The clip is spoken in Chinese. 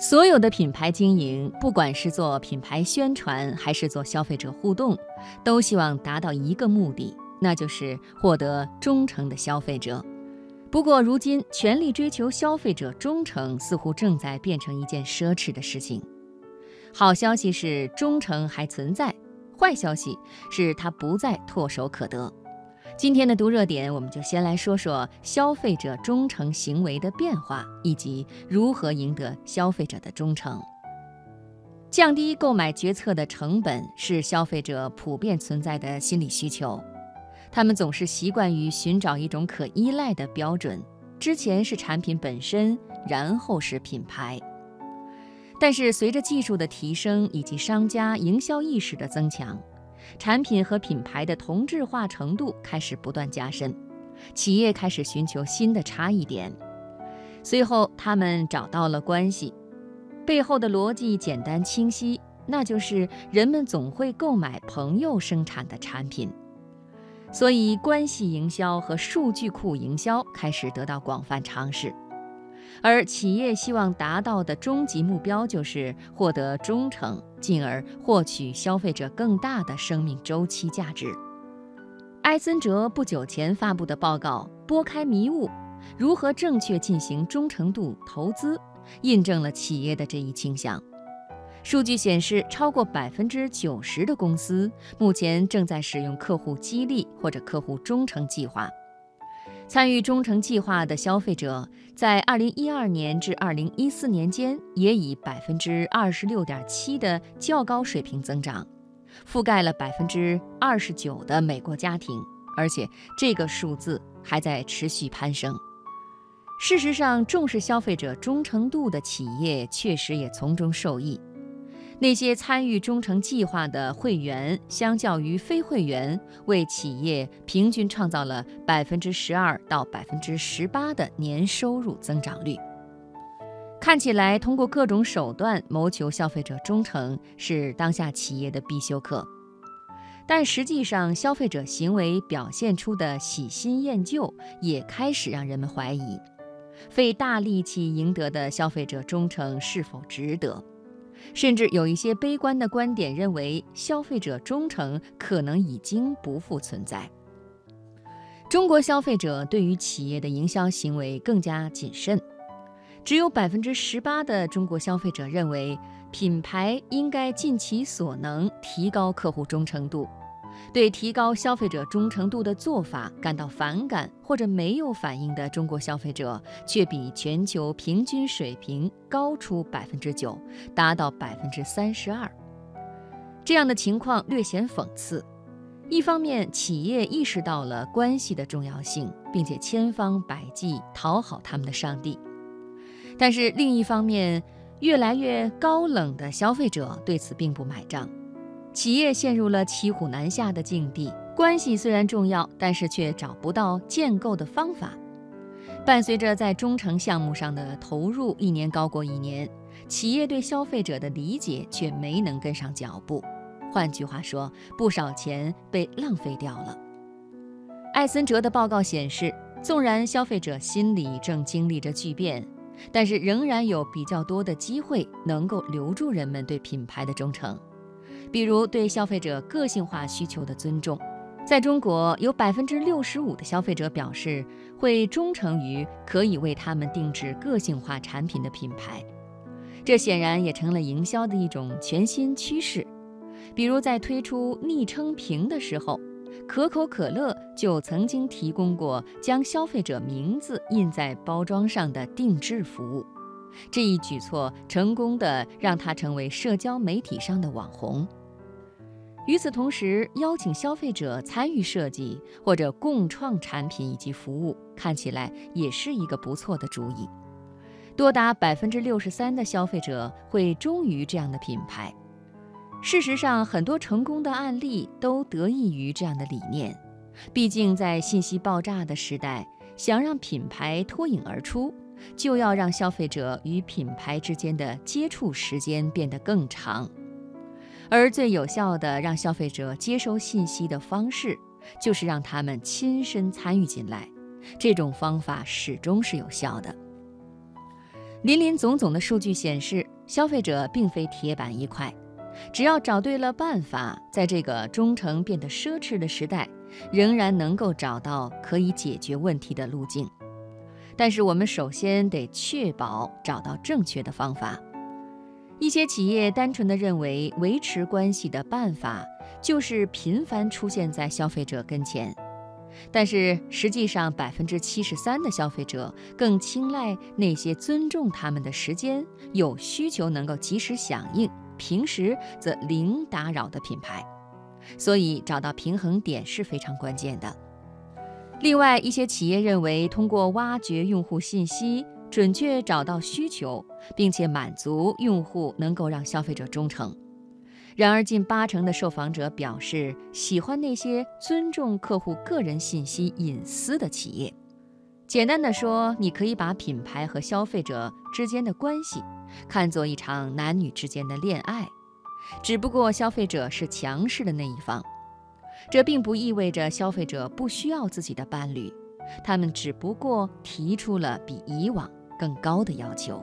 所有的品牌经营，不管是做品牌宣传还是做消费者互动，都希望达到一个目的，那就是获得忠诚的消费者。不过，如今全力追求消费者忠诚，似乎正在变成一件奢侈的事情。好消息是忠诚还存在，坏消息是它不再唾手可得。今天的读热点，我们就先来说说消费者忠诚行为的变化，以及如何赢得消费者的忠诚。降低购买决策的成本是消费者普遍存在的心理需求，他们总是习惯于寻找一种可依赖的标准，之前是产品本身，然后是品牌。但是随着技术的提升以及商家营销意识的增强。产品和品牌的同质化程度开始不断加深，企业开始寻求新的差异点。随后，他们找到了关系，背后的逻辑简单清晰，那就是人们总会购买朋友生产的产品。所以，关系营销和数据库营销开始得到广泛尝试。而企业希望达到的终极目标就是获得忠诚，进而获取消费者更大的生命周期价值。埃森哲不久前发布的报告《拨开迷雾：如何正确进行忠诚度投资》，印证了企业的这一倾向。数据显示，超过百分之九十的公司目前正在使用客户激励或者客户忠诚计划。参与忠诚计划的消费者，在二零一二年至二零一四年间，也以百分之二十六点七的较高水平增长，覆盖了百分之二十九的美国家庭，而且这个数字还在持续攀升。事实上，重视消费者忠诚度的企业确实也从中受益。那些参与忠诚计划的会员，相较于非会员，为企业平均创造了百分之十二到百分之十八的年收入增长率。看起来，通过各种手段谋求消费者忠诚是当下企业的必修课，但实际上，消费者行为表现出的喜新厌旧也开始让人们怀疑，费大力气赢得的消费者忠诚是否值得。甚至有一些悲观的观点认为，消费者忠诚可能已经不复存在。中国消费者对于企业的营销行为更加谨慎，只有百分之十八的中国消费者认为品牌应该尽其所能提高客户忠诚度。对提高消费者忠诚度的做法感到反感或者没有反应的中国消费者，却比全球平均水平高出百分之九，达到百分之三十二。这样的情况略显讽刺。一方面，企业意识到了关系的重要性，并且千方百计讨好他们的上帝；但是另一方面，越来越高冷的消费者对此并不买账。企业陷入了骑虎难下的境地，关系虽然重要，但是却找不到建构的方法。伴随着在忠诚项目上的投入一年高过一年，企业对消费者的理解却没能跟上脚步。换句话说，不少钱被浪费掉了。艾森哲的报告显示，纵然消费者心理正经历着巨变，但是仍然有比较多的机会能够留住人们对品牌的忠诚。比如对消费者个性化需求的尊重，在中国有百分之六十五的消费者表示会忠诚于可以为他们定制个性化产品的品牌，这显然也成了营销的一种全新趋势。比如在推出昵称瓶的时候，可口可乐就曾经提供过将消费者名字印在包装上的定制服务。这一举措成功的让它成为社交媒体上的网红。与此同时，邀请消费者参与设计或者共创产品以及服务，看起来也是一个不错的主意。多达百分之六十三的消费者会忠于这样的品牌。事实上，很多成功的案例都得益于这样的理念。毕竟，在信息爆炸的时代，想让品牌脱颖而出，就要让消费者与品牌之间的接触时间变得更长。而最有效的让消费者接收信息的方式，就是让他们亲身参与进来。这种方法始终是有效的。林林总总的数据显示，消费者并非铁板一块，只要找对了办法，在这个忠诚变得奢侈的时代，仍然能够找到可以解决问题的路径。但是，我们首先得确保找到正确的方法。一些企业单纯的认为，维持关系的办法就是频繁出现在消费者跟前。但是实际上，百分之七十三的消费者更青睐那些尊重他们的时间、有需求能够及时响应、平时则零打扰的品牌。所以，找到平衡点是非常关键的。另外，一些企业认为，通过挖掘用户信息，准确找到需求，并且满足用户，能够让消费者忠诚。然而，近八成的受访者表示喜欢那些尊重客户个人信息隐私的企业。简单的说，你可以把品牌和消费者之间的关系看作一场男女之间的恋爱，只不过消费者是强势的那一方。这并不意味着消费者不需要自己的伴侣，他们只不过提出了比以往更高的要求。